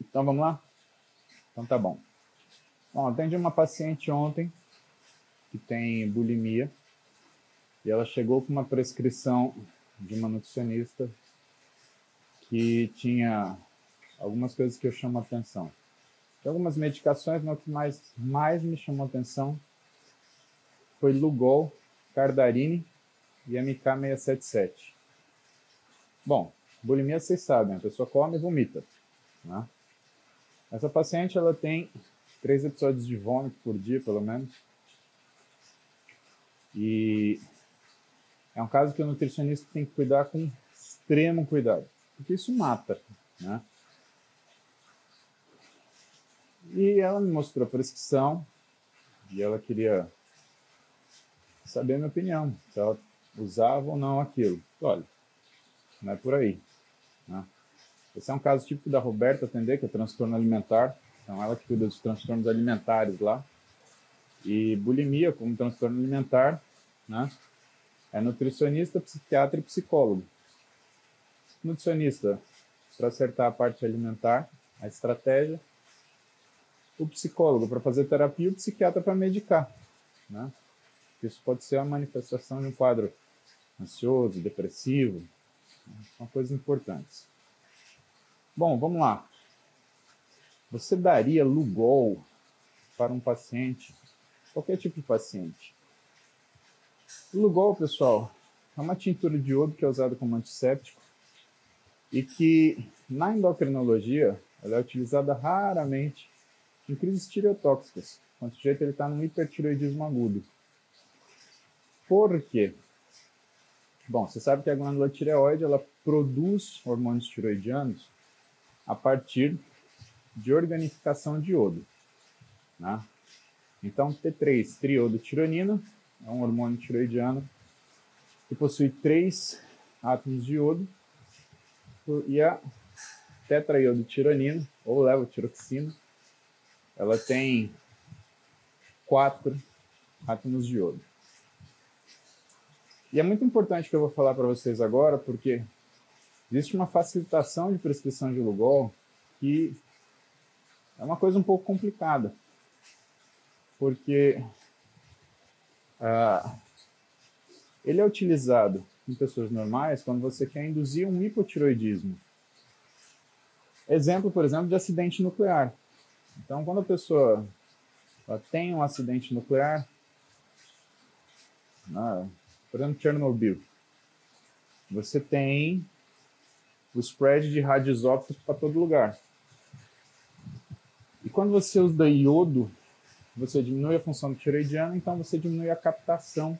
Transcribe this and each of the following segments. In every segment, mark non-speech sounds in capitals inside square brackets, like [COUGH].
Então vamos lá? Então tá bom. Bom, atendi uma paciente ontem que tem bulimia e ela chegou com uma prescrição de uma nutricionista que tinha algumas coisas que eu chamo a atenção. Tem algumas medicações, mas o que mais, mais me chamou a atenção foi Lugol, Cardarine e MK677. Bom, bulimia vocês sabem, a pessoa come e vomita. Né? Essa paciente ela tem três episódios de vômito por dia, pelo menos. E é um caso que o nutricionista tem que cuidar com extremo cuidado, porque isso mata, né? E ela me mostrou a prescrição e ela queria saber a minha opinião, se ela usava ou não aquilo. Olha, não é por aí. Né? Esse é um caso típico da Roberta atender, que é transtorno alimentar. Então, ela que cuida dos transtornos alimentares lá. E bulimia, como transtorno alimentar, né? É nutricionista, psiquiatra e psicólogo. Nutricionista, para acertar a parte alimentar, a estratégia. O psicólogo, para fazer terapia. O psiquiatra, para medicar, né? Isso pode ser a manifestação de um quadro ansioso, depressivo, são coisas importantes. Bom, vamos lá. Você daria Lugol para um paciente, qualquer tipo de paciente? Lugol, pessoal, é uma tintura de iodo que é usada como antisséptico e que na endocrinologia ela é utilizada raramente em crises tireotóxicas, quando o sujeito está num hipertireoidismo agudo. Por quê? Bom, você sabe que a glândula tireoide ela produz hormônios tiroidianos a partir de organificação de iodo. Né? Então, T3, triodotironina, é um hormônio tiroidiano que possui três átomos de iodo e a tetraiodotironina, ou levotiroxina, ela tem quatro átomos de iodo. E é muito importante que eu vou falar para vocês agora, porque existe uma facilitação de prescrição de Lugol que é uma coisa um pouco complicada, porque uh, ele é utilizado em pessoas normais quando você quer induzir um hipotiroidismo. Exemplo, por exemplo, de acidente nuclear. Então, quando a pessoa tem um acidente nuclear, né, por exemplo, Chernobyl. Você tem o spread de radioisótopos para todo lugar. E quando você usa iodo, você diminui a função do tiroidiano, então você diminui a captação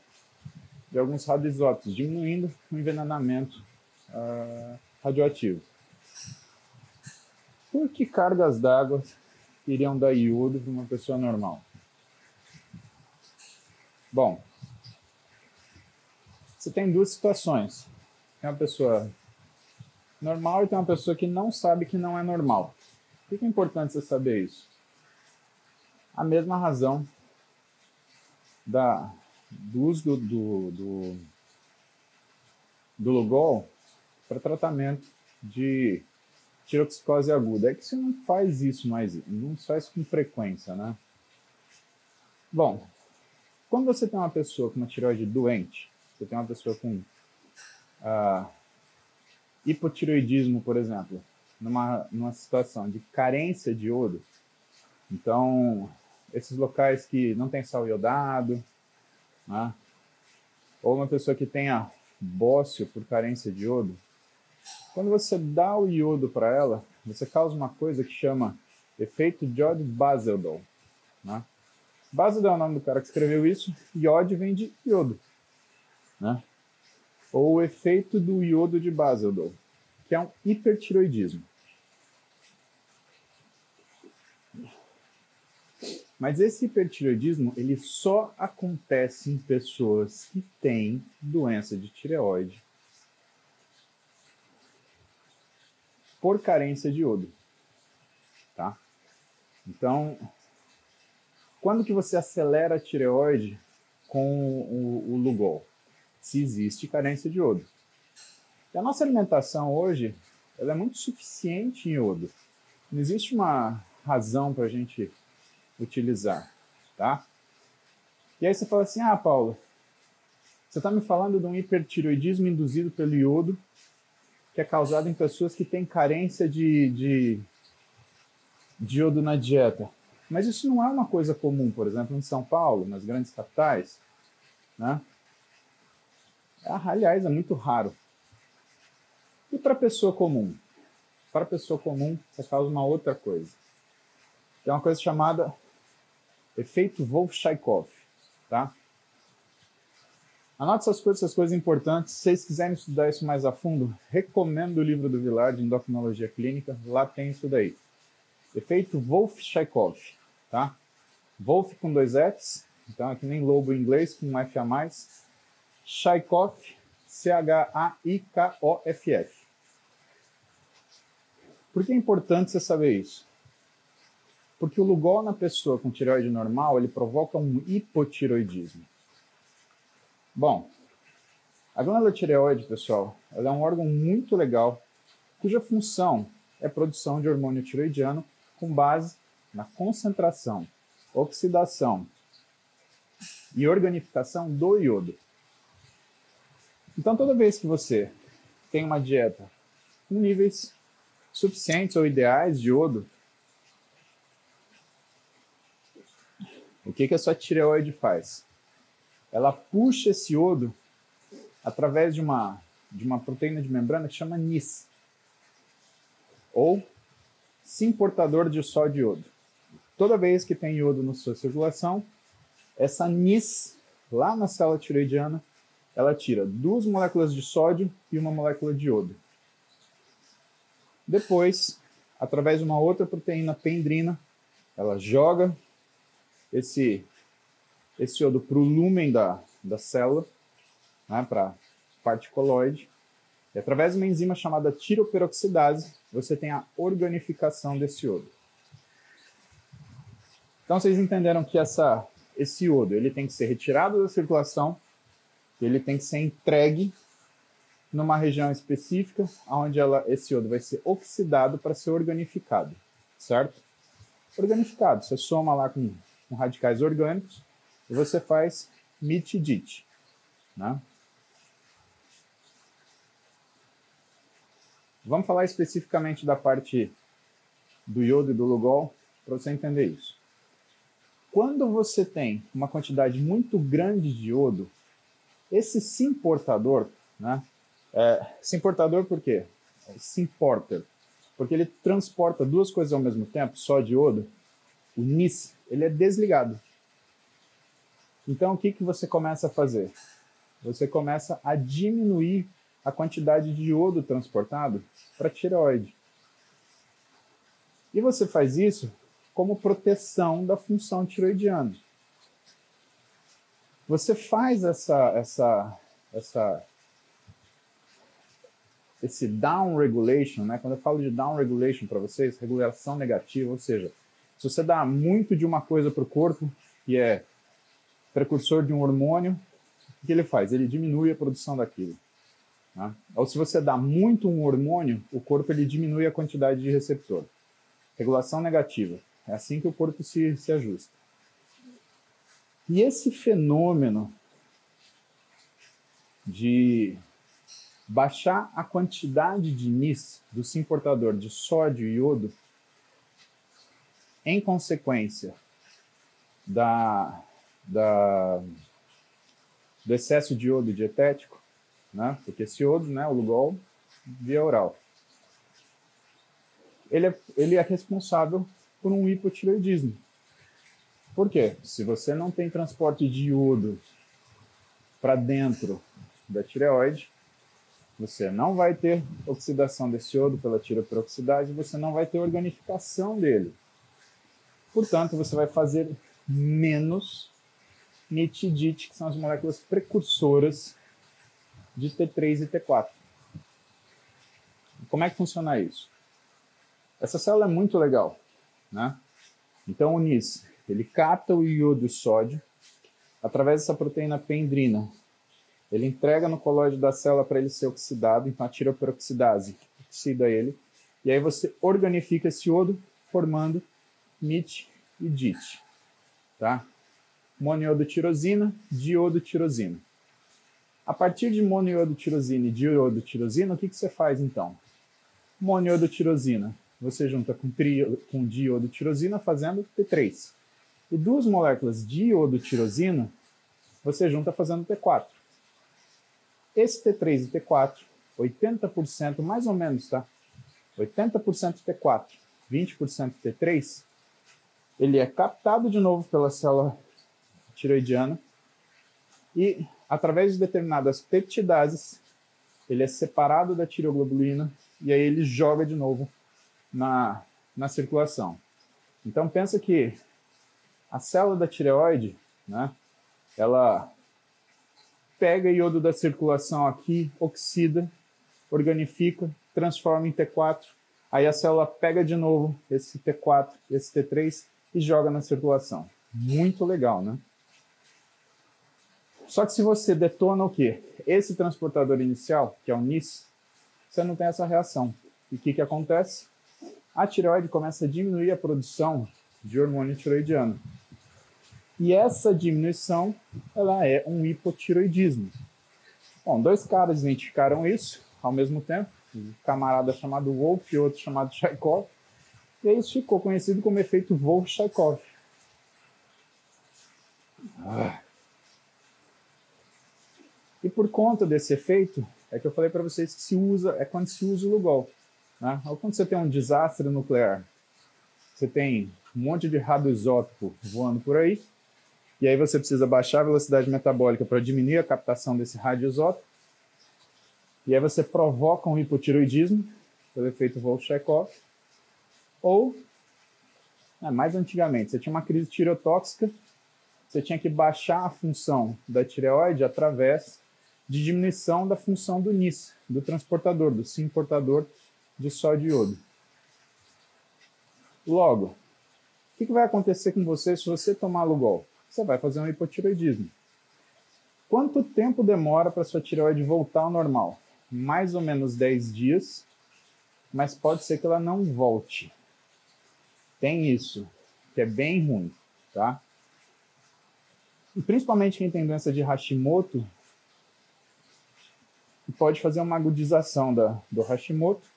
de alguns radioisótopos, diminuindo o envenenamento uh, radioativo. Por que cargas d'água iriam dar iodo para uma pessoa normal? Bom, você tem duas situações. Tem uma pessoa normal e tem uma pessoa que não sabe que não é normal. Por que é importante você saber isso? A mesma razão da, do uso do, do, do, Lugol para tratamento de tiroxicose aguda. É que você não faz isso mais, não faz com frequência, né? Bom, quando você tem uma pessoa com uma tireoide doente, você tem uma pessoa com uh, hipotiroidismo, por exemplo, numa, numa situação de carência de iodo, então, esses locais que não tem sal iodado, né? ou uma pessoa que tenha bócio por carência de iodo, quando você dá o iodo para ela, você causa uma coisa que chama efeito Jod Basildol. Né? Basildol é o nome do cara que escreveu isso, iode vem de iodo né? Ou o efeito do iodo de Basildol, que é um hipertiroidismo. Mas esse hipertiroidismo ele só acontece em pessoas que têm doença de tireoide por carência de iodo, tá? Então, quando que você acelera a tireoide com o, o Lugol? Se existe carência de iodo. E a nossa alimentação hoje ela é muito suficiente em iodo. não existe uma razão para a gente utilizar, tá? E aí você fala assim, ah, Paulo, você está me falando de um hipertiroidismo induzido pelo iodo, que é causado em pessoas que têm carência de, de, de iodo na dieta. Mas isso não é uma coisa comum, por exemplo, em São Paulo, nas grandes capitais, né? É, aliás, é muito raro. E para a pessoa comum? Para a pessoa comum, você causa uma outra coisa. Que é uma coisa chamada efeito Wolff-Chaikoff, tá? Anote essas coisas, essas coisas importantes. Se vocês quiserem estudar isso mais a fundo, recomendo o livro do Vilar de Endocrinologia Clínica. Lá tem isso daí. Efeito Wolff-Chaikoff, tá? Wolff com dois Fs, então é que nem lobo em inglês, com um F a mais. Chaikoff, C-H-A-I-K-O-F-F. Por que é importante você saber isso? Porque o Lugol na pessoa com tireoide normal, ele provoca um hipotiroidismo. Bom, a glândula tireoide, pessoal, ela é um órgão muito legal, cuja função é produção de hormônio tiroidiano com base na concentração, oxidação e organificação do iodo. Então, toda vez que você tem uma dieta com níveis suficientes ou ideais de iodo, o que, que a sua tireoide faz? Ela puxa esse iodo através de uma, de uma proteína de membrana que chama NIS, ou simportador de sódio iodo. Toda vez que tem iodo na sua circulação, essa NIS, lá na célula tiroidiana, ela tira duas moléculas de sódio e uma molécula de iodo. Depois, através de uma outra proteína pendrina, ela joga esse, esse iodo para o lumen da, da célula, né, para parte coloide. E através de uma enzima chamada tiroperoxidase, você tem a organificação desse iodo. Então vocês entenderam que essa, esse iodo ele tem que ser retirado da circulação, ele tem que ser entregue numa região específica, onde ela, esse iodo vai ser oxidado para ser organificado, certo? Organificado, você soma lá com, com radicais orgânicos e você faz mitidite, né? Vamos falar especificamente da parte do iodo e do lugol para você entender isso. Quando você tem uma quantidade muito grande de iodo, esse simportador, né, é, simportador por quê? Simporter. Porque ele transporta duas coisas ao mesmo tempo, só de iodo. O NIS, ele é desligado. Então, o que, que você começa a fazer? Você começa a diminuir a quantidade de iodo transportado para tireoide. E você faz isso como proteção da função tiroidiana. Você faz essa, essa, essa esse down regulation, né? Quando eu falo de down regulation para vocês, regulação negativa, ou seja, se você dá muito de uma coisa para o corpo, que é precursor de um hormônio, o que ele faz? Ele diminui a produção daquilo. Né? Ou se você dá muito um hormônio, o corpo ele diminui a quantidade de receptor. Regulação negativa. É assim que o corpo se, se ajusta. E esse fenômeno de baixar a quantidade de NIS do simportador de sódio e iodo em consequência da, da, do excesso de iodo dietético, né? porque esse iodo, né, o Lugol, via oral, ele é, ele é responsável por um hipotireoidismo. Por quê? Se você não tem transporte de iodo para dentro da tireoide, você não vai ter oxidação desse iodo pela tiroperoxidase, você não vai ter organificação dele. Portanto, você vai fazer menos nitidite, que são as moléculas precursoras de T3 e T4. Como é que funciona isso? Essa célula é muito legal, né? Então o NIS, ele capta o iodo e sódio através dessa proteína pendrina, ele entrega no colóide da célula para ele ser oxidado, então a tiroperoxidase oxida ele, E aí você organifica esse iodo formando MIT e DIT. Tá? Monoiodotirosina, diodotirosina. A partir de monoiodotirosina e diodotirosina, o que, que você faz então? Monoiodotirosina, você junta com, tri, com diodotirosina fazendo T3. E duas moléculas de iodotirosina, você junta fazendo T4. Esse T3 e T4, 80% mais ou menos, tá? 80% T4, 20% T3, ele é captado de novo pela célula tiroidiana e, através de determinadas peptidases, ele é separado da tireoglobulina e aí ele joga de novo na, na circulação. Então, pensa que a célula da tireoide, né, ela pega iodo da circulação aqui, oxida, organifica, transforma em T4, aí a célula pega de novo esse T4, esse T3 e joga na circulação. Muito legal, né? Só que se você detona o quê? Esse transportador inicial, que é o NIS, você não tem essa reação. E o que, que acontece? A tireoide começa a diminuir a produção de hormônio tiroidiano. E essa diminuição, ela é um hipotiroidismo. Bom, dois caras identificaram isso ao mesmo tempo, um camarada chamado Wolff e outro chamado Chaikov, e isso ficou conhecido como efeito Wolff-Chaikov. Ah. E por conta desse efeito, é que eu falei para vocês que se usa, é quando se usa o Lugol. Né? Ou quando você tem um desastre nuclear, você tem um monte de radioisótopo voando por aí, e aí você precisa baixar a velocidade metabólica para diminuir a captação desse radioisótopo, e aí você provoca um hipotiroidismo, pelo efeito Wolff-Chaikov, ou, né, mais antigamente, você tinha uma crise tireotóxica, você tinha que baixar a função da tireoide através de diminuição da função do NIS, do transportador, do sim portador de sódio iodo. Logo, o que, que vai acontecer com você se você tomar Lugol? Você vai fazer um hipotiroidismo. Quanto tempo demora para sua tireoide voltar ao normal? Mais ou menos 10 dias, mas pode ser que ela não volte. Tem isso, que é bem ruim, tá? E principalmente quem tem doença de Hashimoto, pode fazer uma agudização da, do Hashimoto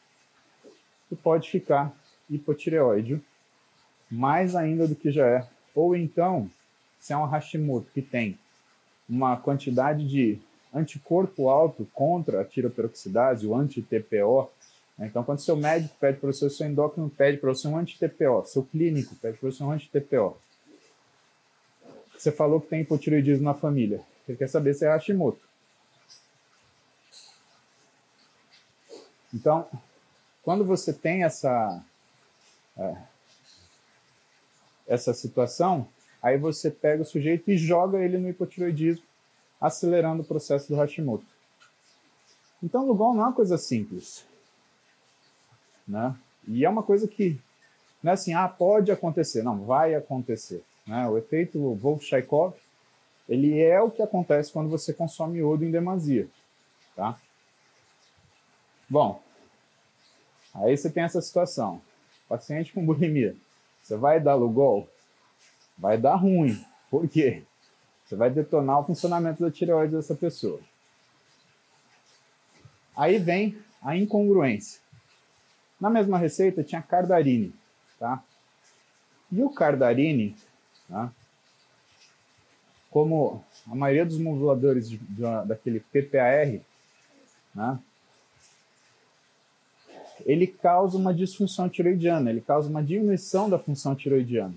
e pode ficar hipotireoide, mais ainda do que já é. Ou então, se é um Hashimoto que tem uma quantidade de anticorpo alto contra a tiroperoxidase, o anti-TPO, né? então quando seu médico pede para você, seu endócrino pede para você um anti-TPO, seu clínico pede para você um anti-TPO, você falou que tem hipotireoidismo na família, ele quer saber se é Hashimoto. Então, quando você tem essa é, essa situação, aí você pega o sujeito e joga ele no hipotiroidismo, acelerando o processo do Hashimoto. Então, Lugol não é uma coisa simples. Né? E é uma coisa que não é assim, ah, pode acontecer. Não, vai acontecer. Né? O efeito Wolff-Chaikov, ele é o que acontece quando você consome iodo em demasia. Tá? Bom, aí você tem essa situação. Paciente com bulimia. Você vai dar Lugol? Vai dar ruim. Por quê? Você vai detonar o funcionamento da tireoide dessa pessoa. Aí vem a incongruência. Na mesma receita tinha cardarine, tá? E o cardarine, tá? como a maioria dos moduladores de, de, daquele PPAR, né? ele causa uma disfunção tiroidiana, ele causa uma diminuição da função tiroidiana.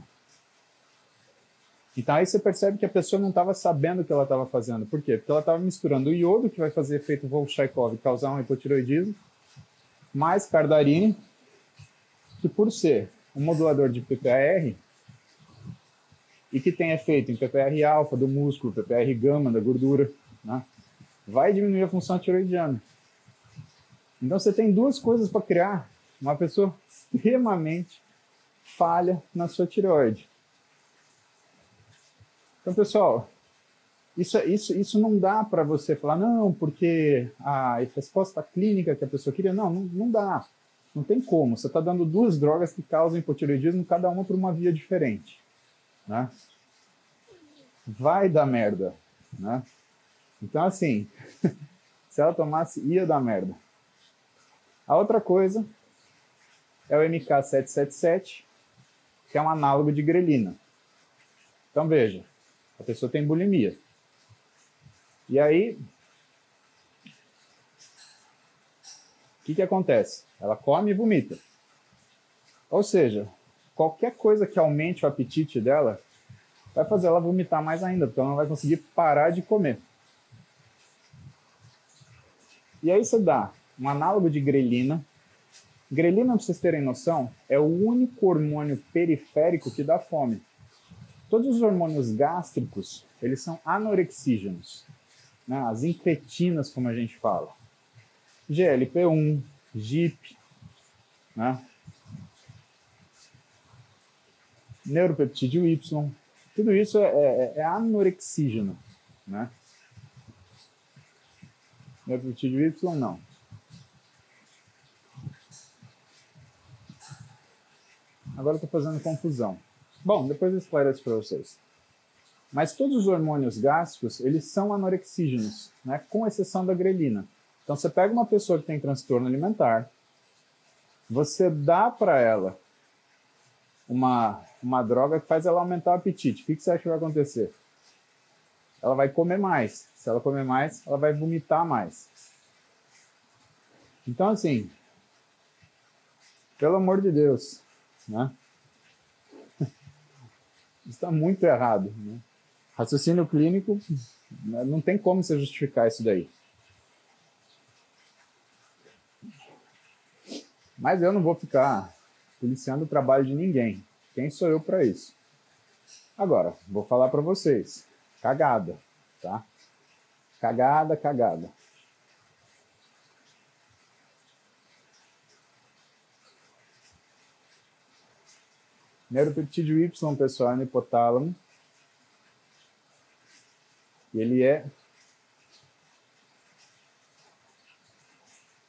Então aí você percebe que a pessoa não estava sabendo o que ela estava fazendo. Por quê? Porque ela estava misturando o iodo, que vai fazer efeito Volchaikov e causar um hipotiroidismo, mais cardarine, que por ser um modulador de PPAR, e que tem efeito em PPR alfa do músculo, PPR gama da gordura, né? vai diminuir a função tiroidiana. Então você tem duas coisas para criar uma pessoa [LAUGHS] extremamente falha na sua tireoide. Então, pessoal, isso, isso, isso não dá para você falar, não, porque a resposta clínica que a pessoa queria, não, não, não dá. Não tem como. Você está dando duas drogas que causam hipotireoidismo, cada uma por uma via diferente. Né? Vai dar merda. Né? Então, assim, [LAUGHS] se ela tomasse, ia dar merda. A outra coisa é o MK777, que é um análogo de grelina. Então, veja, a pessoa tem bulimia. E aí, o que, que acontece? Ela come e vomita. Ou seja, qualquer coisa que aumente o apetite dela vai fazer ela vomitar mais ainda, porque ela não vai conseguir parar de comer. E aí você dá um análogo de grelina. Grelina, para vocês terem noção, é o único hormônio periférico que dá fome. Todos os hormônios gástricos, eles são anorexígenos. Né? As incretinas, como a gente fala. GLP-1, GIP, né? neuropeptídeo Y, tudo isso é, é, é anorexígeno, né? Neuropeptídeo Y não. Agora estou fazendo confusão. Bom, depois eu esclareço para vocês. Mas todos os hormônios gástricos, eles são anorexígenos, né? com exceção da grelina. Então você pega uma pessoa que tem transtorno alimentar, você dá para ela uma, uma droga que faz ela aumentar o apetite. O que, que você acha que vai acontecer? Ela vai comer mais. Se ela comer mais, ela vai vomitar mais. Então, assim, pelo amor de Deus, né? Está muito errado. Né? Raciocínio clínico, né, não tem como você justificar isso daí. Mas eu não vou ficar policiando o trabalho de ninguém. Quem sou eu para isso? Agora, vou falar para vocês. Cagada, tá? Cagada, cagada. Neuropeptídeo Y, pessoal, no hipotálamo. E ele é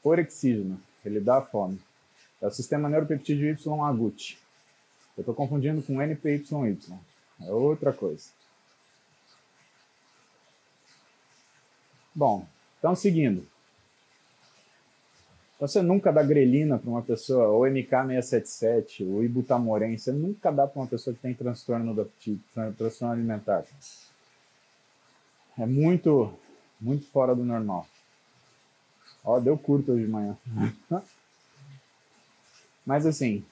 orexígeno, ele dá fome. É o sistema neuropeptídeo Y agut. Eu estou confundindo com NPYY. É outra coisa. Bom, então seguindo. Você nunca dá grelina para uma pessoa, ou MK677, ou ibutamoren, você nunca dá para uma pessoa que tem transtorno do transtorno alimentar. É muito, muito fora do normal. Ó, deu curto hoje de manhã. [LAUGHS] Mas assim,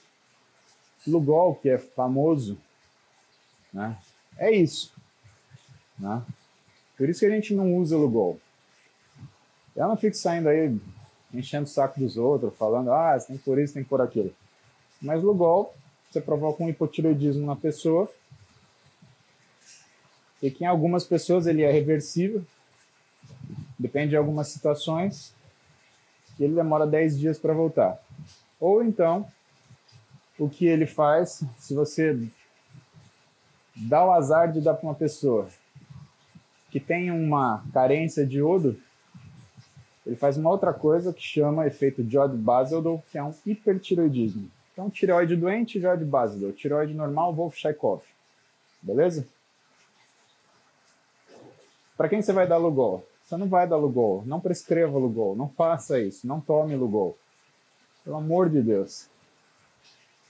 Lugol, que é famoso, né? É isso. Né? Por isso que a gente não usa Lugol. Eu não fico saindo aí enchendo o saco dos outros, falando, ah, você tem por isso, tem por aquilo. Mas Lugol, você provoca um hipotireoidismo na pessoa, e que em algumas pessoas ele é reversível, depende de algumas situações, e ele demora 10 dias para voltar. Ou então, o que ele faz, se você dá o azar de dar para uma pessoa que tem uma carência de iodo, ele faz uma outra coisa que chama efeito Jod-Basildorf, que é um hipertiroidismo. Então, tireoide doente, Jod-Basildorf. Tireoide normal, Wolff-Chaikoff. Beleza? Para quem você vai dar Lugol? Você não vai dar Lugol. Não prescreva Lugol. Não faça isso. Não tome Lugol. Pelo amor de Deus.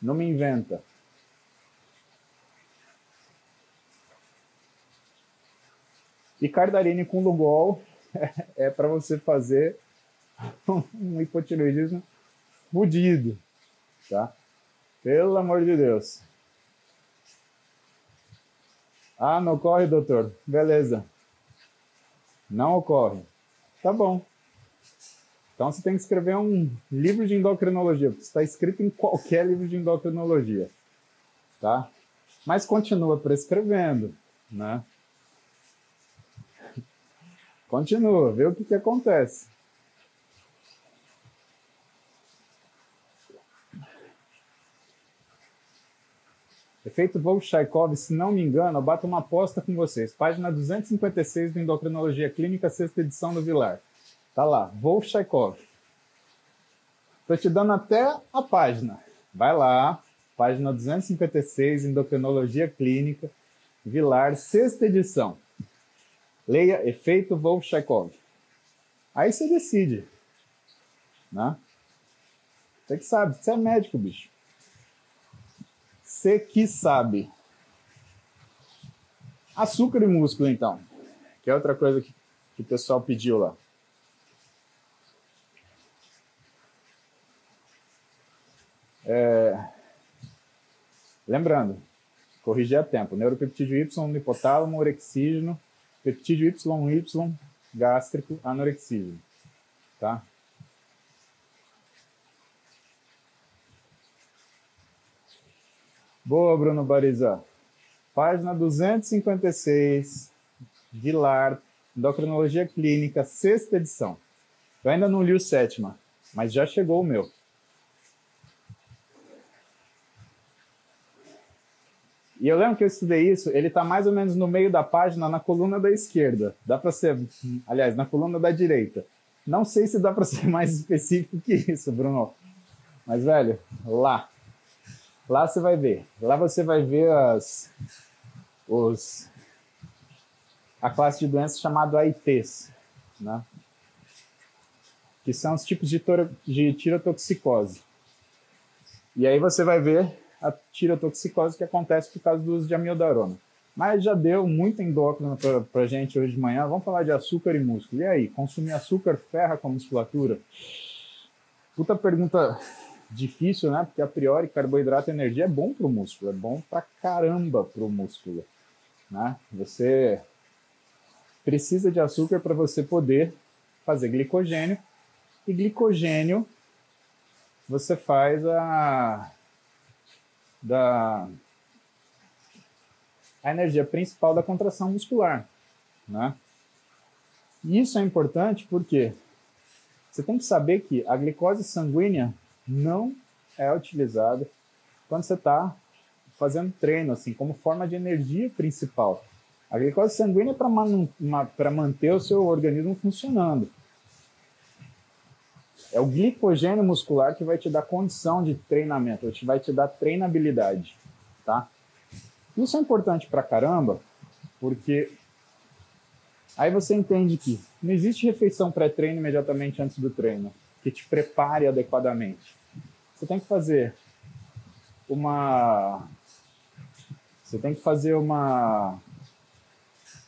Não me inventa. E Cardarine com Lugol é, para você fazer um hipotireoidismo fudido, tá? Pelo amor de Deus. Ah, não ocorre, doutor? Beleza. Não ocorre. Tá bom. Então você tem que escrever um livro de endocrinologia, está escrito em qualquer livro de endocrinologia, tá? Mas continua prescrevendo, né? Continua, vê o que, que acontece. Efeito Volchaikov, se não me engano, eu bato uma aposta com vocês. Página 256 do Endocrinologia Clínica, sexta edição do Vilar. Tá lá, Volchaikov. Estou te dando até a página. Vai lá, página 256, Endocrinologia Clínica, Vilar, sexta edição. Leia Efeito Volchakov. Aí você decide. Né? Você que sabe, você é médico, bicho. Você que sabe. Açúcar e músculo, então. Que é outra coisa que, que o pessoal pediu lá. É... Lembrando, corrigir a tempo. Neuropeptídeo Y no hipotálamo, orexígeno, peptídeo YY gástrico, anorexígeno. Tá? Boa, Bruno Barizá. Página 256, Vilar, Endocrinologia Clínica, sexta edição. Eu ainda não li o sétima, mas já chegou o meu. E eu lembro que eu estudei isso, ele está mais ou menos no meio da página, na coluna da esquerda. Dá para ser, aliás, na coluna da direita. Não sei se dá para ser [LAUGHS] mais específico que isso, Bruno. Mas, velho, lá. Lá você vai ver. Lá você vai ver as, os, a classe de doenças chamada AITs, né? que são os tipos de, de tirotoxicose. E aí você vai ver a tirotoxicose que acontece por causa do uso de amiodarona. Mas já deu muito endócrino para gente hoje de manhã. Vamos falar de açúcar e músculo. E aí, consumir açúcar ferra com a musculatura? Puta pergunta difícil, né? Porque a priori carboidrato e energia é bom para o músculo, é bom pra caramba para o músculo. Né? Você precisa de açúcar para você poder fazer glicogênio e glicogênio você faz a da a energia principal da contração muscular, né? E isso é importante porque você tem que saber que a glicose sanguínea não é utilizada quando você está fazendo treino, assim, como forma de energia principal. A glicose sanguínea é para man manter o seu organismo funcionando. É o glicogênio muscular que vai te dar condição de treinamento, vai te dar treinabilidade, tá? Isso é importante pra caramba, porque aí você entende que não existe refeição pré-treino imediatamente antes do treino, que te prepare adequadamente. Você tem que fazer uma você tem que fazer uma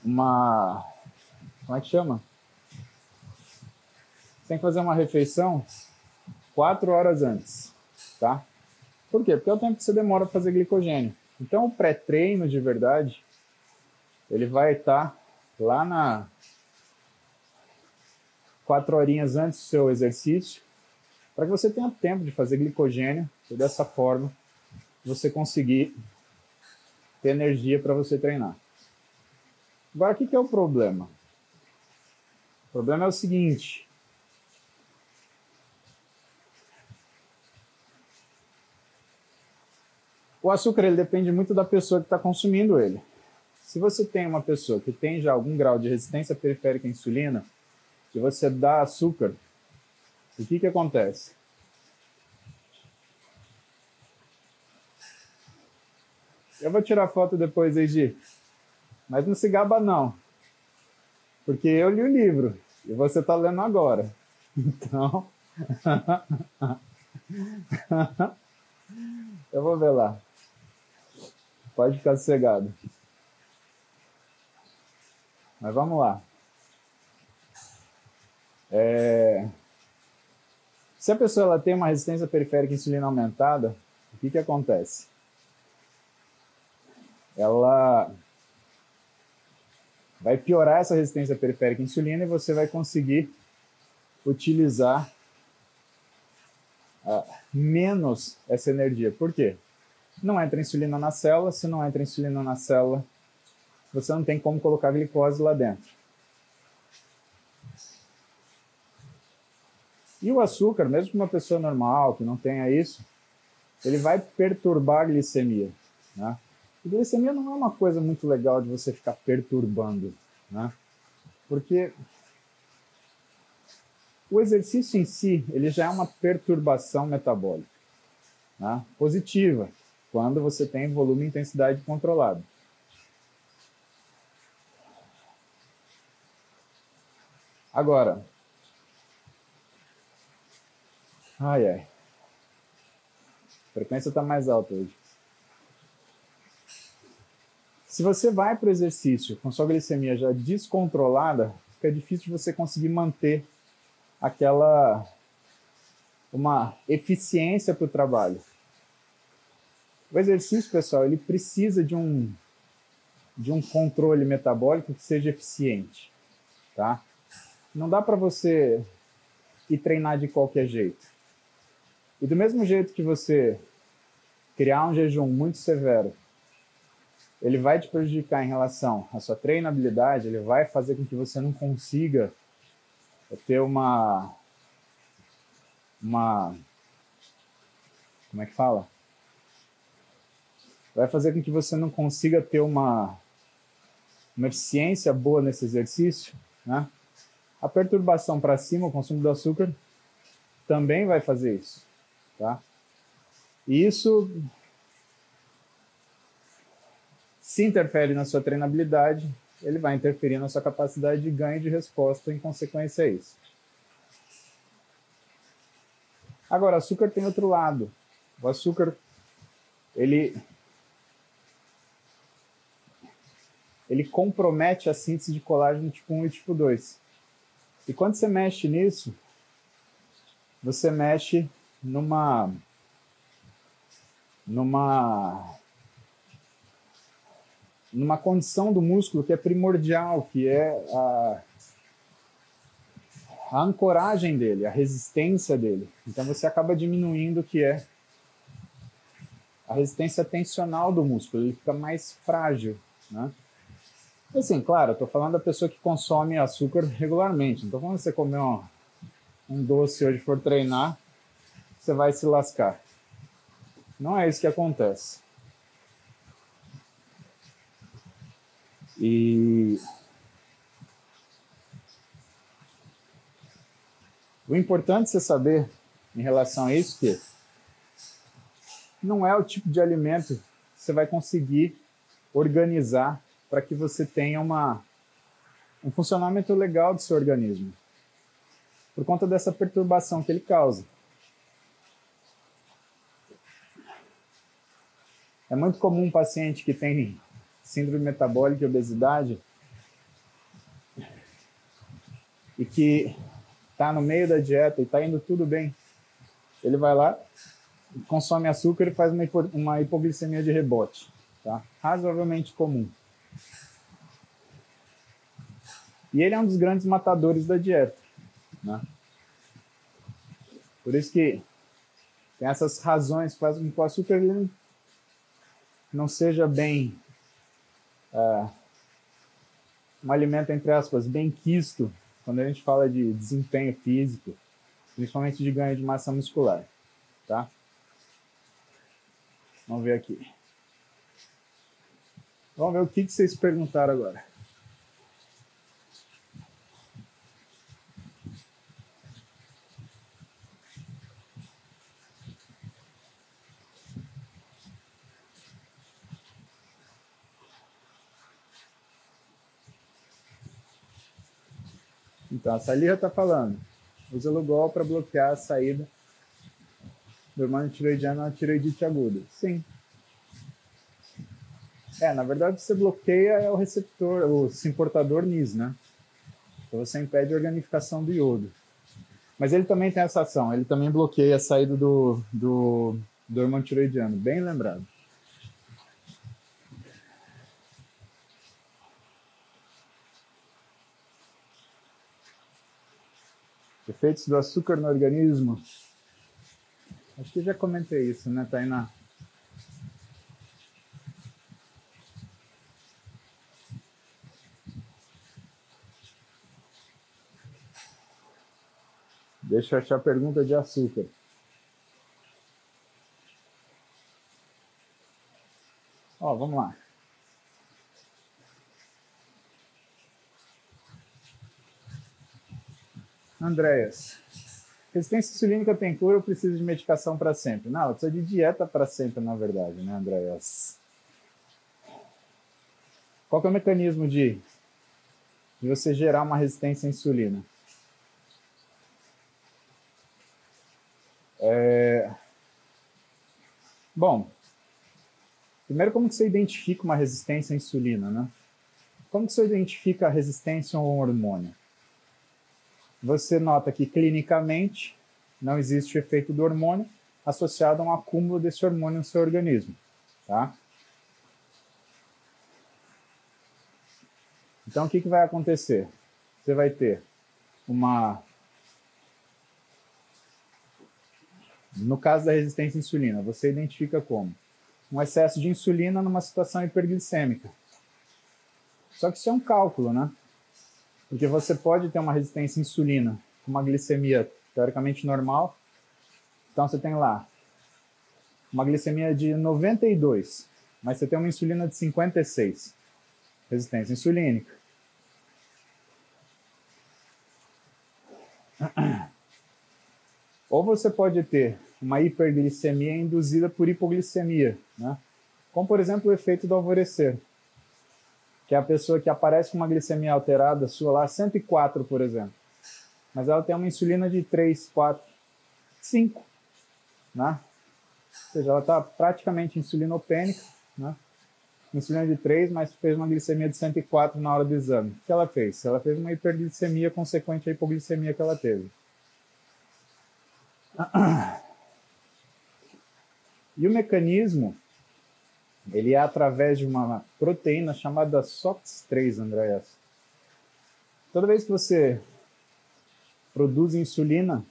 uma como é que chama? Tem que fazer uma refeição quatro horas antes, tá? Por quê? Porque é o tempo que você demora para fazer glicogênio. Então, o pré-treino de verdade, ele vai estar tá lá na quatro horinhas antes do seu exercício, para que você tenha tempo de fazer glicogênio e dessa forma você conseguir ter energia para você treinar. Agora, o que, que é o problema? O problema é o seguinte: O açúcar ele depende muito da pessoa que está consumindo ele. Se você tem uma pessoa que tem já algum grau de resistência periférica à insulina, se você dá açúcar, o que, que acontece? Eu vou tirar foto depois de. Mas não se gaba, não. Porque eu li o livro e você está lendo agora. [LAUGHS] Então. [LAUGHS] eu vou ver lá. Pode ficar sossegado. Mas vamos lá. É... Se a pessoa ela tem uma resistência periférica insulina aumentada, o que, que acontece? Ela vai piorar essa resistência periférica à insulina e você vai conseguir utilizar uh, menos essa energia. Por quê? Não entra insulina na célula, se não entra insulina na célula, você não tem como colocar glicose lá dentro. E o açúcar, mesmo para uma pessoa normal, que não tenha isso, ele vai perturbar a glicemia. Né? E glicemia não é uma coisa muito legal de você ficar perturbando, né? Porque O exercício em si, ele já é uma perturbação metabólica né? positiva, quando você tem volume e intensidade controlado. Agora, ai ai, a frequência está mais alta hoje. Se você vai para o exercício com sua glicemia já descontrolada, fica difícil você conseguir manter aquela uma eficiência para o trabalho. O exercício, pessoal, ele precisa de um de um controle metabólico que seja eficiente, tá? Não dá para você ir treinar de qualquer jeito. E do mesmo jeito que você criar um jejum muito severo, ele vai te prejudicar em relação à sua treinabilidade, ele vai fazer com que você não consiga ter uma uma como é que fala? Vai fazer com que você não consiga ter uma, uma eficiência boa nesse exercício, né? A perturbação para cima, o consumo do açúcar, também vai fazer isso, tá? E isso se interfere na sua treinabilidade, ele vai interferir na sua capacidade de ganho de resposta em consequência a isso. Agora, açúcar tem outro lado. O açúcar, ele ele compromete a síntese de colágeno tipo 1 e tipo 2. E quando você mexe nisso, você mexe numa numa numa condição do músculo que é primordial, que é a, a ancoragem dele, a resistência dele. Então você acaba diminuindo o que é a resistência tensional do músculo, ele fica mais frágil, né? Assim, claro, eu tô falando da pessoa que consome açúcar regularmente. Tô falando você comer um, um doce hoje for treinar, você vai se lascar. Não é isso que acontece. E o importante você saber em relação a isso que não é o tipo de alimento que você vai conseguir organizar para que você tenha uma, um funcionamento legal do seu organismo, por conta dessa perturbação que ele causa. É muito comum um paciente que tem síndrome metabólica e obesidade e que está no meio da dieta e está indo tudo bem. Ele vai lá, consome açúcar e faz uma, uma hipoglicemia de rebote. Tá? Razoavelmente comum. E ele é um dos grandes matadores da dieta. Né? Por isso que tem essas razões que fazem com que o açúcar ele não seja bem uh, um alimento, entre aspas, bem quisto quando a gente fala de desempenho físico, principalmente de ganho de massa muscular. Tá? Vamos ver aqui. Vamos ver o que, que vocês perguntaram agora. Então, a Salira está falando. Usa Lugol para bloquear a saída do hormônio tiroidiano na tiroidite aguda. Sim. É, na verdade, você bloqueia é o receptor, o importador NIS, né? Então você impede a organificação do iodo. Mas ele também tem essa ação, ele também bloqueia a saída do, do, do hormônio tiroidiano, bem lembrado. Efeitos do açúcar no organismo. Acho que já comentei isso, né, Tainá? Deixa eu achar a pergunta de açúcar. Ó, vamos lá. Andréas, resistência insulínica tem cura ou precisa de medicação para sempre? Não, precisa de dieta para sempre, na verdade, né, Andréas? Qual é o mecanismo de, de você gerar uma resistência à insulina? É... Bom, primeiro como que você identifica uma resistência à insulina, né? Como que você identifica a resistência a um hormônio? Você nota que clinicamente não existe efeito do hormônio associado a um acúmulo desse hormônio no seu organismo, tá? Então, o que, que vai acontecer? Você vai ter uma. No caso da resistência à insulina, você identifica como? Um excesso de insulina numa situação hiperglicêmica. Só que isso é um cálculo, né? Porque você pode ter uma resistência à insulina com uma glicemia teoricamente normal. Então você tem lá uma glicemia de 92, mas você tem uma insulina de 56 resistência insulínica. Ou você pode ter uma hiperglicemia induzida por hipoglicemia, né? como por exemplo o efeito do alvorecer, que é a pessoa que aparece com uma glicemia alterada, sua lá 104, por exemplo, mas ela tem uma insulina de 3, 4, 5, né? ou seja, ela está praticamente insulinopênica, né? insulina de 3, mas fez uma glicemia de 104 na hora do exame. O que ela fez? Ela fez uma hiperglicemia consequente à hipoglicemia que ela teve. [COUGHS] E o mecanismo, ele é através de uma proteína chamada SOX3, Andréas. Toda vez que você produz insulina,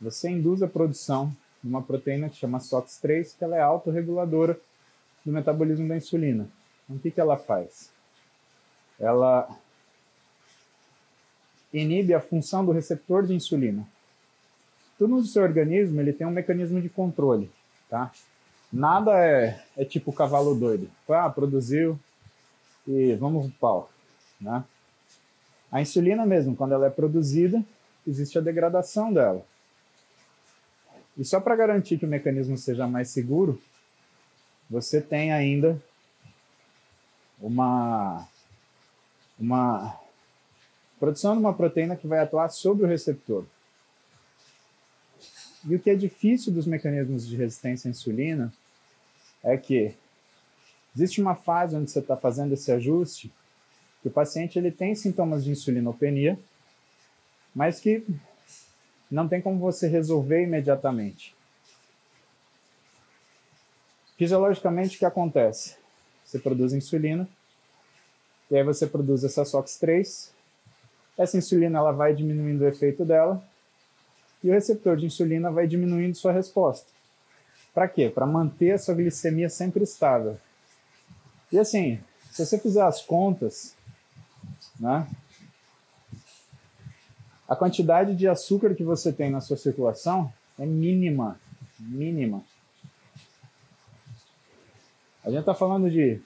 você induz a produção de uma proteína que chama SOX3, que ela é autorreguladora do metabolismo da insulina. Então, o que, que ela faz? Ela inibe a função do receptor de insulina. Tudo no seu organismo ele tem um mecanismo de controle, tá? Nada é, é tipo cavalo doido. Ah, produziu e vamos pro pau, né? A insulina mesmo, quando ela é produzida, existe a degradação dela. E só para garantir que o mecanismo seja mais seguro, você tem ainda uma, uma produção de uma proteína que vai atuar sobre o receptor. E o que é difícil dos mecanismos de resistência à insulina é que existe uma fase onde você está fazendo esse ajuste que o paciente ele tem sintomas de insulinopenia, mas que não tem como você resolver imediatamente. Fisiologicamente, o que acontece? Você produz insulina, e aí você produz essa SOX3. Essa insulina ela vai diminuindo o efeito dela, e o receptor de insulina vai diminuindo sua resposta. Para quê? Para manter a sua glicemia sempre estável. E assim, se você fizer as contas, né, a quantidade de açúcar que você tem na sua circulação é mínima, mínima. A gente está falando de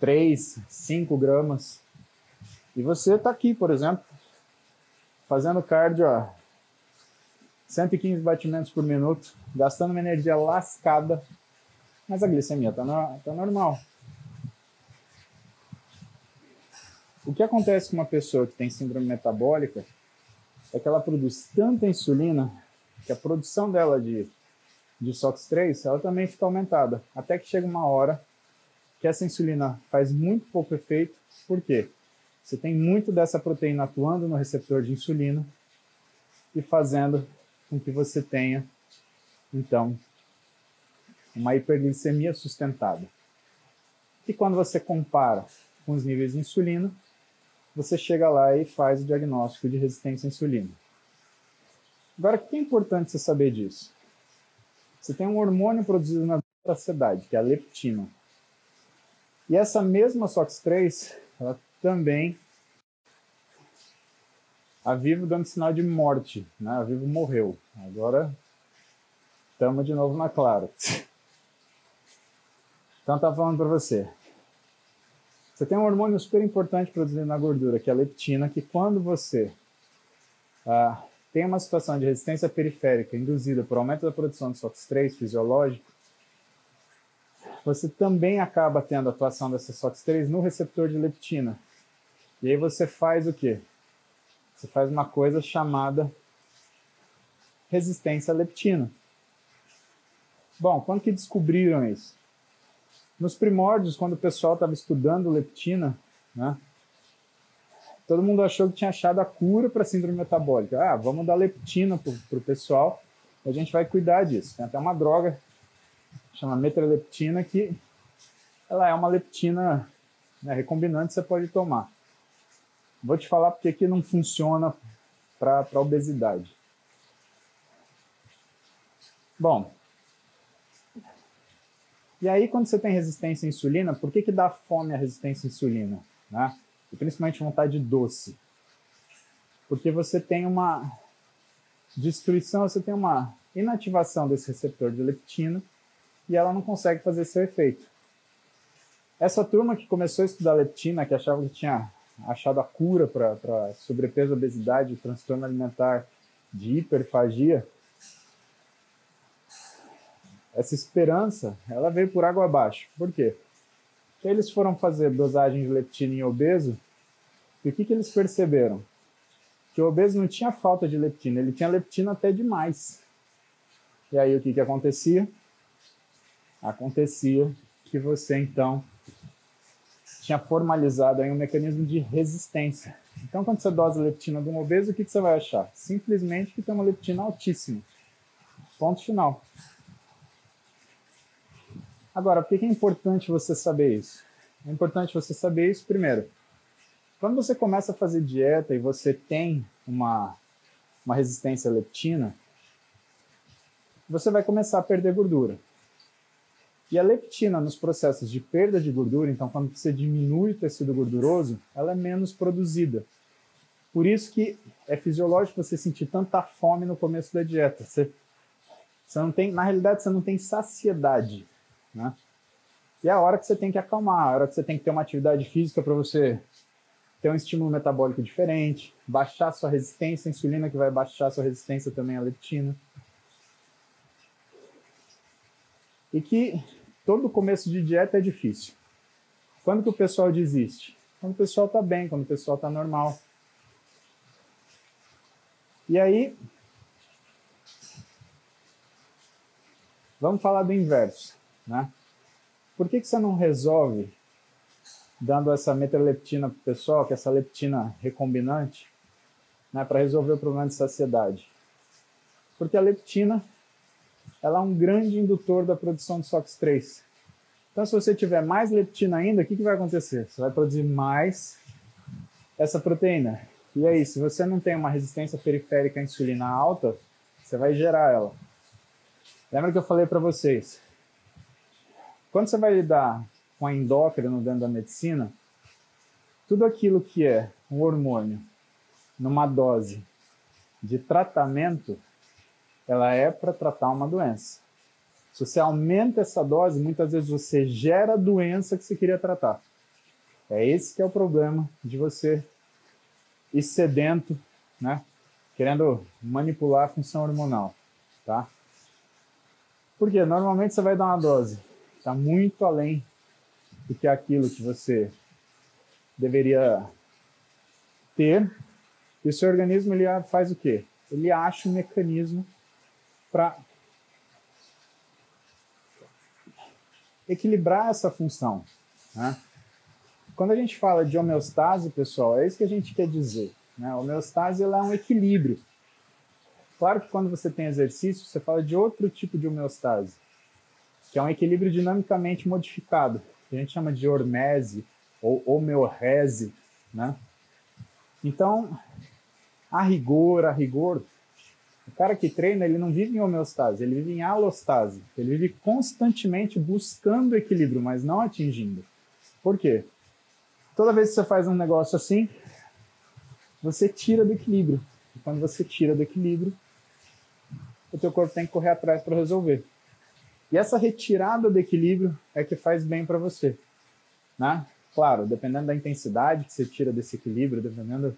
3, 5 gramas. E você está aqui, por exemplo, fazendo cardio 115 batimentos por minuto, gastando uma energia lascada, mas a glicemia está no, tá normal. O que acontece com uma pessoa que tem síndrome metabólica é que ela produz tanta insulina que a produção dela de de SOX3, ela também fica aumentada. Até que chega uma hora que essa insulina faz muito pouco efeito. Por quê? Você tem muito dessa proteína atuando no receptor de insulina e fazendo com que você tenha, então, uma hiperglicemia sustentada. E quando você compara com os níveis de insulina, você chega lá e faz o diagnóstico de resistência à insulina. Agora, o que é importante você saber disso? Você tem um hormônio produzido na saciedade, que é a leptina. E essa mesma SOX3, ela também a Vivo dando sinal de morte, né? A Vivo morreu. Agora estamos de novo na clara. [LAUGHS] Então tá falando para você. Você tem um hormônio super importante produzido na gordura, que é a leptina, que quando você uh, tem uma situação de resistência periférica induzida por aumento da produção de SOX3 fisiológico, você também acaba tendo atuação dessa SOX3 no receptor de leptina. E aí você faz o quê? Você faz uma coisa chamada resistência à leptina. Bom, quando que descobriram isso? Nos primórdios, quando o pessoal estava estudando leptina, né, todo mundo achou que tinha achado a cura para síndrome metabólica. Ah, vamos dar leptina para o pessoal, a gente vai cuidar disso. Tem até uma droga chama metraleptina que ela é uma leptina né, recombinante, você pode tomar. Vou te falar porque que não funciona para obesidade. Bom, e aí quando você tem resistência à insulina, por que, que dá fome a resistência à insulina? Né? E principalmente vontade doce. Porque você tem uma destruição, você tem uma inativação desse receptor de leptina e ela não consegue fazer seu efeito. Essa turma que começou a estudar leptina, que achava que tinha achado a cura para sobrepeso, obesidade, transtorno alimentar de hiperfagia, essa esperança, ela veio por água abaixo. Por quê? Porque eles foram fazer dosagem de leptina em obeso, e o que, que eles perceberam? Que o obeso não tinha falta de leptina, ele tinha leptina até demais. E aí o que, que acontecia? Acontecia que você então tinha formalizado aí um mecanismo de resistência. Então, quando você dosa leptina de um obeso, o que, que você vai achar? Simplesmente que tem uma leptina altíssima. Ponto final. Agora, por que é importante você saber isso? É importante você saber isso primeiro. Quando você começa a fazer dieta e você tem uma, uma resistência à leptina, você vai começar a perder gordura. E a leptina nos processos de perda de gordura, então quando você diminui o tecido gorduroso, ela é menos produzida. Por isso que é fisiológico você sentir tanta fome no começo da dieta. Você, você não tem, na realidade, você não tem saciedade. Né? E é a hora que você tem que acalmar, a hora que você tem que ter uma atividade física para você ter um estímulo metabólico diferente, baixar sua resistência à insulina, que vai baixar sua resistência também à leptina. E que todo começo de dieta é difícil. Quando que o pessoal desiste? Quando o pessoal está bem, quando o pessoal está normal. E aí, vamos falar do inverso. Né? Por que, que você não resolve dando essa metaleptina para o pessoal, que é essa leptina recombinante, né, para resolver o problema de saciedade? Porque a leptina ela é um grande indutor da produção de SOX3. Então, se você tiver mais leptina ainda, o que, que vai acontecer? Você vai produzir mais essa proteína. E aí, se você não tem uma resistência periférica à insulina alta, você vai gerar ela. Lembra que eu falei para vocês? Quando você vai lidar com a endócrino dentro da medicina, tudo aquilo que é um hormônio numa dose de tratamento, ela é para tratar uma doença. Se você aumenta essa dose, muitas vezes você gera a doença que você queria tratar. É esse que é o problema de você ir sedento, né? Querendo manipular a função hormonal, tá? Porque normalmente você vai dar uma dose está muito além do que aquilo que você deveria ter. E o seu organismo ele faz o quê? Ele acha um mecanismo para equilibrar essa função. Né? Quando a gente fala de homeostase, pessoal, é isso que a gente quer dizer. Né? Homeostase ela é um equilíbrio. Claro que quando você tem exercício, você fala de outro tipo de homeostase que é um equilíbrio dinamicamente modificado, que a gente chama de hormese ou homeorese, né? Então, a rigor, a rigor, o cara que treina, ele não vive em homeostase, ele vive em alostase. Ele vive constantemente buscando equilíbrio, mas não atingindo. Por quê? Toda vez que você faz um negócio assim, você tira do equilíbrio. E quando você tira do equilíbrio, o teu corpo tem que correr atrás para resolver. E essa retirada do equilíbrio é que faz bem para você. Né? Claro, dependendo da intensidade que você tira desse equilíbrio, dependendo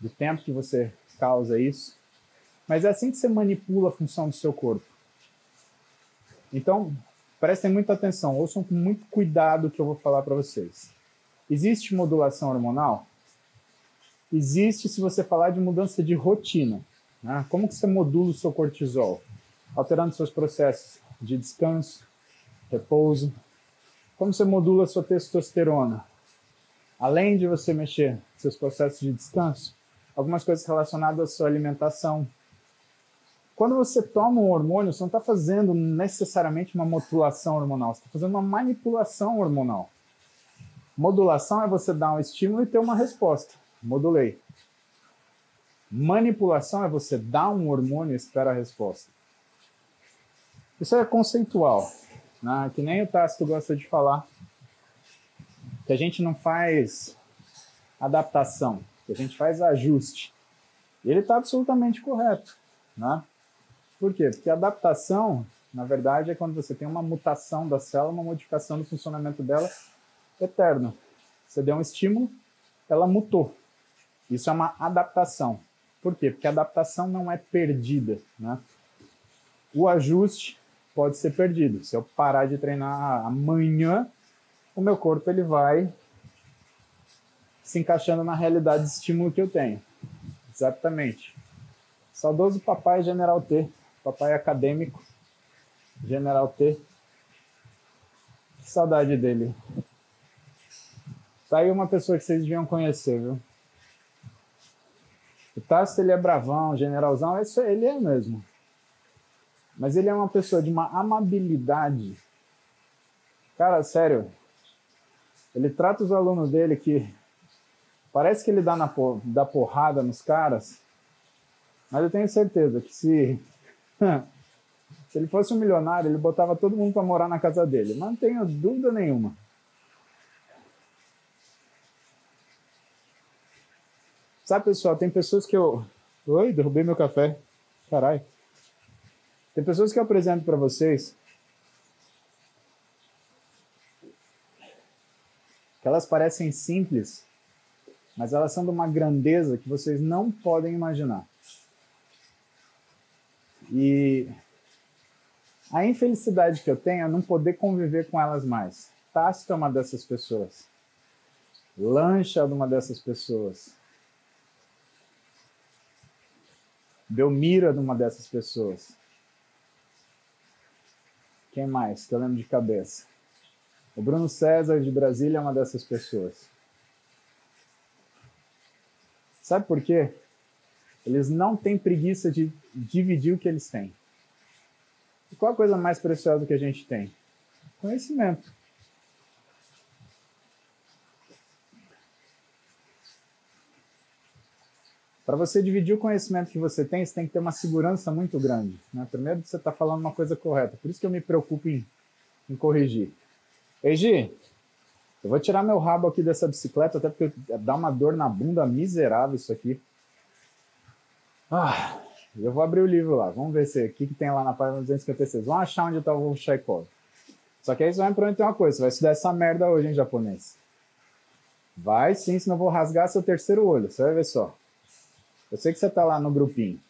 do tempo que você causa isso, mas é assim que você manipula a função do seu corpo. Então, prestem muita atenção, ouçam com muito cuidado o que eu vou falar para vocês. Existe modulação hormonal? Existe se você falar de mudança de rotina. Né? Como que você modula o seu cortisol? Alterando seus processos de descanso, repouso. Como você modula a sua testosterona? Além de você mexer seus processos de descanso, algumas coisas relacionadas à sua alimentação. Quando você toma um hormônio, você não está fazendo necessariamente uma modulação hormonal, você está fazendo uma manipulação hormonal. Modulação é você dar um estímulo e ter uma resposta. Modulei. Manipulação é você dar um hormônio e esperar a resposta. Isso é conceitual, né? que nem o Tácito gosta de falar. Que a gente não faz adaptação, que a gente faz ajuste. E ele está absolutamente correto. Né? Por quê? Porque adaptação, na verdade, é quando você tem uma mutação da célula, uma modificação do funcionamento dela eterno. Você deu um estímulo, ela mutou. Isso é uma adaptação. Por quê? Porque a adaptação não é perdida. Né? O ajuste pode ser perdido. Se eu parar de treinar amanhã, o meu corpo ele vai se encaixando na realidade de estímulo que eu tenho. Exatamente. Saudoso papai General T, papai acadêmico, General T. Que saudade dele. Tá aí uma pessoa que vocês deviam conhecer, viu? O Tássio, ele é bravão, generalzão, isso ele é mesmo. Mas ele é uma pessoa de uma amabilidade. Cara, sério. Ele trata os alunos dele que parece que ele dá, na, dá porrada nos caras, mas eu tenho certeza que se, [LAUGHS] se ele fosse um milionário, ele botava todo mundo para morar na casa dele. Mas não tenho dúvida nenhuma. Sabe, pessoal, tem pessoas que eu. Oi, derrubei meu café. Caralho. Tem pessoas que eu apresento para vocês que elas parecem simples, mas elas são de uma grandeza que vocês não podem imaginar. E a infelicidade que eu tenho é não poder conviver com elas mais. Tácito é uma dessas pessoas. Lancha é uma dessas pessoas. Belmira numa dessas pessoas. Quem mais que eu lembro de cabeça? O Bruno César de Brasília é uma dessas pessoas. Sabe por quê? Eles não têm preguiça de dividir o que eles têm. E qual a coisa mais preciosa que a gente tem? Conhecimento. Para você dividir o conhecimento que você tem, você tem que ter uma segurança muito grande. Né? Primeiro, você está falando uma coisa correta. Por isso que eu me preocupo em, em corrigir. Egi, eu vou tirar meu rabo aqui dessa bicicleta, até porque dá uma dor na bunda miserável isso aqui. Ah, eu vou abrir o livro lá. Vamos ver se o que, que tem lá na página 256. Vamos achar onde está o Chekhov. Só que aí você vai me prometer uma coisa: você vai estudar essa merda hoje em japonês. Vai sim, senão eu vou rasgar seu terceiro olho. Você vai ver só. Eu sei que você está lá no grupinho.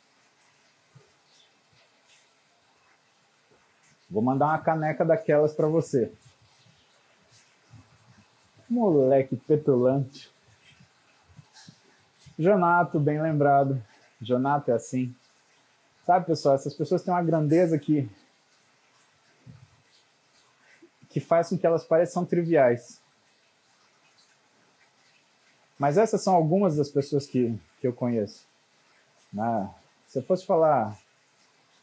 Vou mandar uma caneca daquelas para você. Moleque petulante. Jonato, bem lembrado. Jonato é assim. Sabe, pessoal, essas pessoas têm uma grandeza que que faz com que elas pareçam triviais. Mas essas são algumas das pessoas que, que eu conheço. Né? Se eu fosse falar.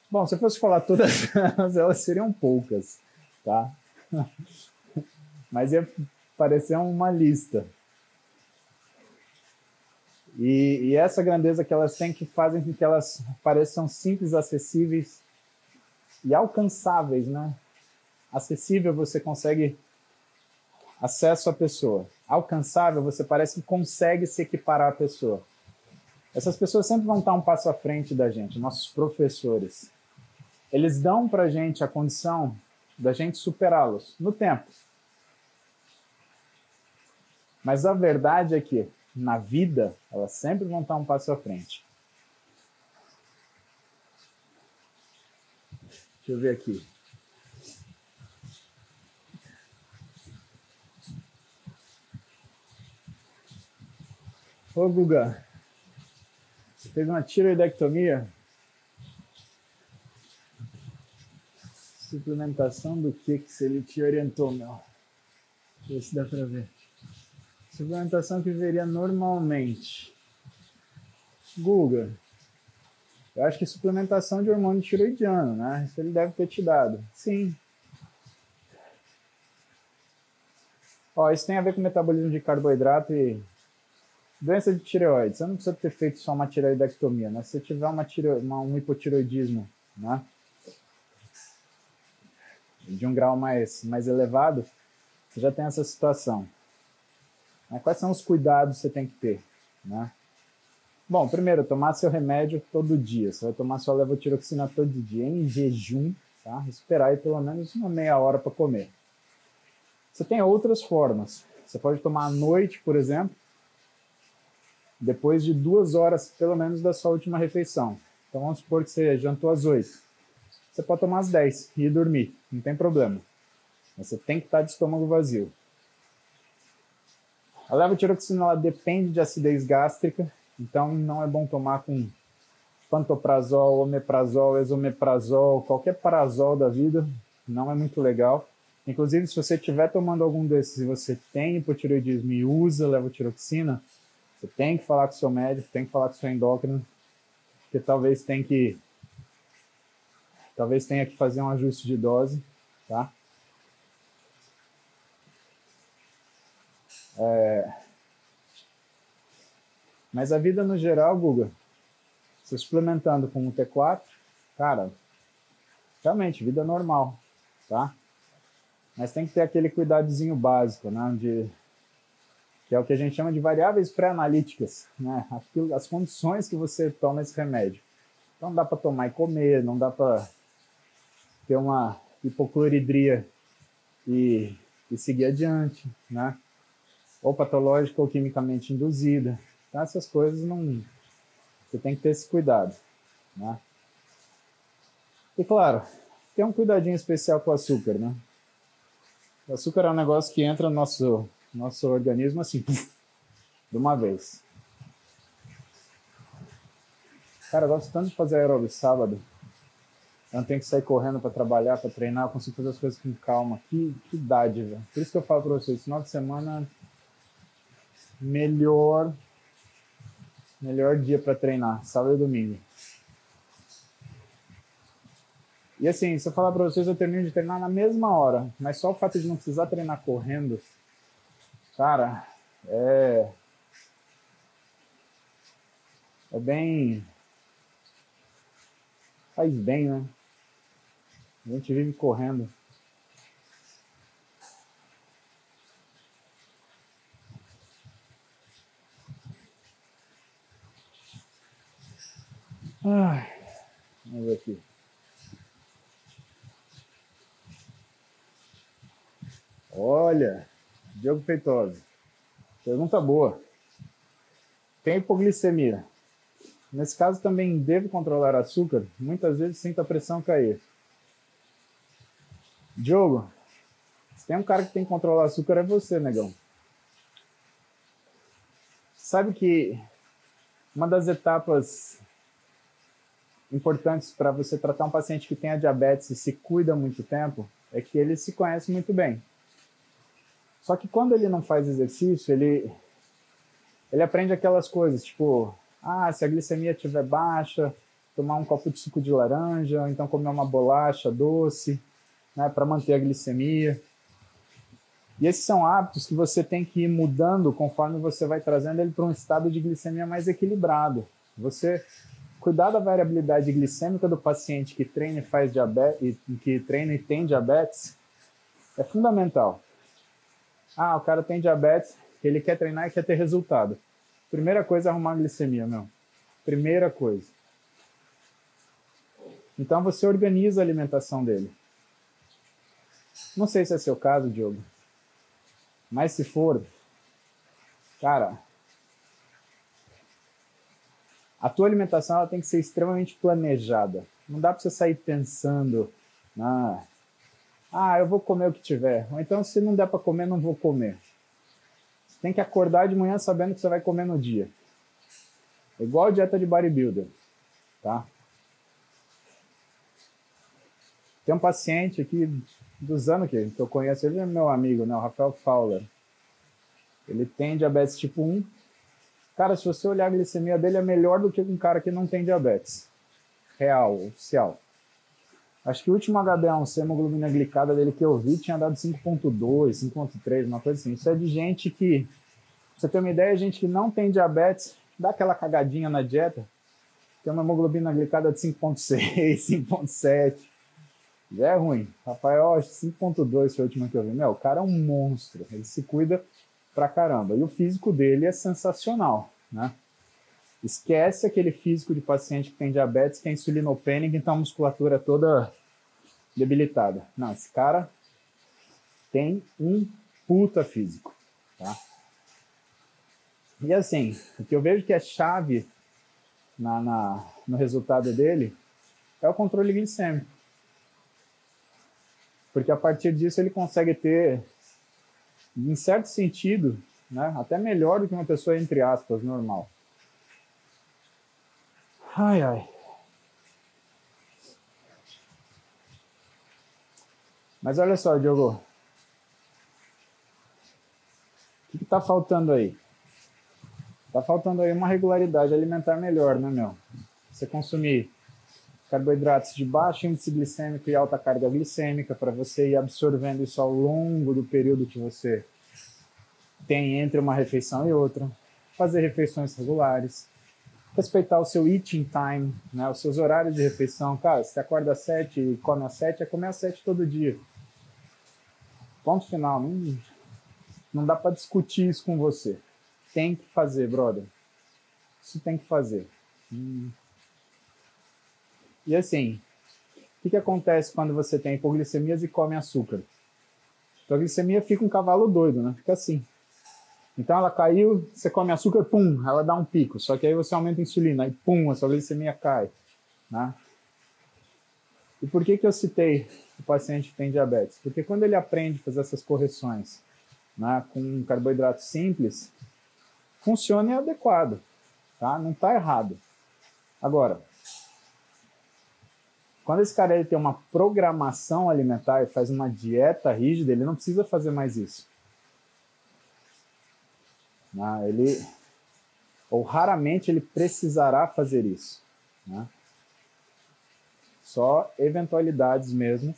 Bom, se eu fosse falar todas elas, [LAUGHS] elas seriam poucas, tá? [LAUGHS] Mas ia parecer uma lista. E, e, essa grandeza que elas têm que fazem com que elas pareçam simples, acessíveis e alcançáveis, né? Acessível você consegue acesso à pessoa. Alcançável você parece que consegue se equiparar à pessoa. Essas pessoas sempre vão estar um passo à frente da gente, nossos professores. Eles dão para gente a condição da gente superá-los no tempo. Mas a verdade é que, na vida, elas sempre vão estar um passo à frente. Deixa eu ver aqui. Ô, Guga, você fez uma tiroidectomia? Suplementação do que que se ele te orientou, meu? Vê se dá pra ver. Suplementação que viveria normalmente. Guga, eu acho que suplementação de hormônio tiroidiano, né? Isso ele deve ter te dado. Sim. Ó, isso tem a ver com metabolismo de carboidrato e doença de tireoide. Você não precisa ter feito só uma tireoidectomia, né? Se você tiver uma tiro... uma, um hipotiroidismo, né? De um grau mais, mais elevado, você já tem essa situação. Mas quais são os cuidados que você tem que ter, né? Bom, primeiro, tomar seu remédio todo dia. Você vai tomar sua levotiroxina todo dia em jejum, tá? Esperar aí pelo menos uma meia hora para comer. Você tem outras formas. Você pode tomar à noite, por exemplo, depois de duas horas, pelo menos, da sua última refeição. Então vamos supor que você jantou às oito. Você pode tomar às dez e ir dormir, não tem problema. Mas você tem que estar de estômago vazio. A levotiroxina ela depende de acidez gástrica então não é bom tomar com pantoprazol, omeprazol, esomeprazol, qualquer parazol da vida, não é muito legal. Inclusive, se você estiver tomando algum desses e você tem hipotiroidismo e usa levotiroxina, você tem que falar com seu médico, tem que falar com seu endócrino, porque talvez tem que talvez tenha que fazer um ajuste de dose, tá? É, mas a vida no geral, Guga, se suplementando com o T4, cara, realmente, vida normal, tá? Mas tem que ter aquele cuidadozinho básico, né? De, que é o que a gente chama de variáveis pré-analíticas, né? Aquilo, as condições que você toma esse remédio. Então, não dá para tomar e comer, não dá para ter uma hipocloridria e, e seguir adiante, né? Ou patológica ou quimicamente induzida. Então, essas coisas não. Você tem que ter esse cuidado. Né? E claro, tem um cuidadinho especial com o açúcar, né? O açúcar é um negócio que entra no nosso, nosso organismo assim, de uma vez. Cara, eu gosto tanto de fazer aeróbio sábado. Eu não tenho que sair correndo para trabalhar, para treinar, eu consigo fazer as coisas com calma. Que, que idade, velho. Por isso que eu falo para vocês, final de semana melhor Melhor dia para treinar, sábado e domingo. E assim, se eu falar para vocês, eu termino de treinar na mesma hora, mas só o fato de não precisar treinar correndo, cara, é. É bem. Faz bem, né? A gente vive correndo. Ai, vamos ver aqui. Olha, Diogo Feitosa. Pergunta boa. Tem hipoglicemia. Nesse caso também devo controlar açúcar? Muitas vezes sinto a pressão cair. Diogo, se tem um cara que tem que controlar açúcar é você, negão. Sabe que uma das etapas importantes para você tratar um paciente que tem a diabetes e se cuida muito tempo é que ele se conhece muito bem. Só que quando ele não faz exercício, ele ele aprende aquelas coisas, tipo, ah, se a glicemia estiver baixa, tomar um copo de suco de laranja, ou então comer uma bolacha doce, né, para manter a glicemia. E esses são hábitos que você tem que ir mudando conforme você vai trazendo ele para um estado de glicemia mais equilibrado. Você cuidar da variabilidade glicêmica do paciente que treina e faz diabetes, que treina e tem diabetes, é fundamental. Ah, o cara tem diabetes, ele quer treinar e quer ter resultado. Primeira coisa é arrumar a glicemia, meu. Primeira coisa. Então você organiza a alimentação dele. Não sei se é seu caso, Diogo. Mas se for, cara, a tua alimentação ela tem que ser extremamente planejada. Não dá para você sair pensando, Ah, ah, eu vou comer o que tiver. Ou então, se não der para comer, não vou comer. Você tem que acordar de manhã sabendo que você vai comer no dia. É igual a dieta de bodybuilder, tá? Tem um paciente aqui dos anos que eu conheço, ele é meu amigo, né? O Rafael Fowler. Ele tem diabetes tipo 1. Cara, se você olhar a glicemia dele, é melhor do que um cara que não tem diabetes. Real, oficial. Acho que o último HbA1c, hemoglobina glicada dele que eu vi, tinha dado 5.2, 5.3, uma coisa assim. Isso é de gente que, pra você ter uma ideia, gente que não tem diabetes, dá aquela cagadinha na dieta, tem uma hemoglobina glicada de 5.6, 5.7. [LAUGHS] Já é ruim. Rafael, acho 5.2 foi a última que eu vi. Meu, o cara é um monstro. Ele se cuida pra caramba. E o físico dele é sensacional, né? Esquece aquele físico de paciente que tem diabetes, que é insulinopênico, então a musculatura é toda debilitada. Não, esse cara tem um puta físico, tá? E assim, o que eu vejo que é chave na, na, no resultado dele é o controle glicêmico. Porque a partir disso ele consegue ter, em certo sentido, né, até melhor do que uma pessoa, entre aspas, normal. Ai, ai. Mas olha só, Diogo. O que está faltando aí? Tá faltando aí uma regularidade alimentar melhor, né, meu? Você consumir carboidratos de baixo índice glicêmico e alta carga glicêmica para você ir absorvendo isso ao longo do período que você tem entre uma refeição e outra. Fazer refeições regulares respeitar o seu eating time, né, os seus horários de refeição. Cara, se acorda às 7 e come às 7, é comer às 7 todo dia. Ponto final. Não, não dá para discutir isso com você. Tem que fazer, brother. Isso tem que fazer. Hum. E assim, o que, que acontece quando você tem hipoglicemias e come açúcar? Então a glicemia fica um cavalo doido, né? Fica assim. Então ela caiu, você come açúcar, pum, ela dá um pico. Só que aí você aumenta a insulina, aí pum, a sua glicemia cai. Né? E por que, que eu citei o paciente que tem diabetes? Porque quando ele aprende a fazer essas correções né, com um carboidrato simples, funciona e é adequado. Tá? Não está errado. Agora, quando esse cara ele tem uma programação alimentar e faz uma dieta rígida, ele não precisa fazer mais isso. Né? Ele, ou raramente ele precisará fazer isso. Né? Só eventualidades mesmo,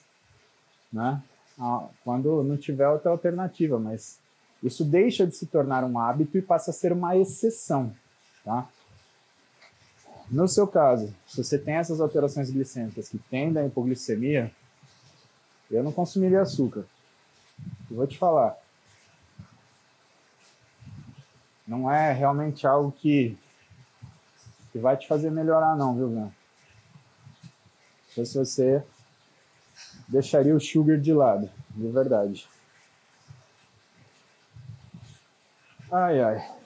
né? quando não tiver outra alternativa, mas isso deixa de se tornar um hábito e passa a ser uma exceção. Tá? No seu caso, se você tem essas alterações glicêmicas que tendem à hipoglicemia, eu não consumiria açúcar. Eu vou te falar, não é realmente algo que, que vai te fazer melhorar, não, viu, Gan? Se você deixaria o sugar de lado, de verdade. Ai, ai.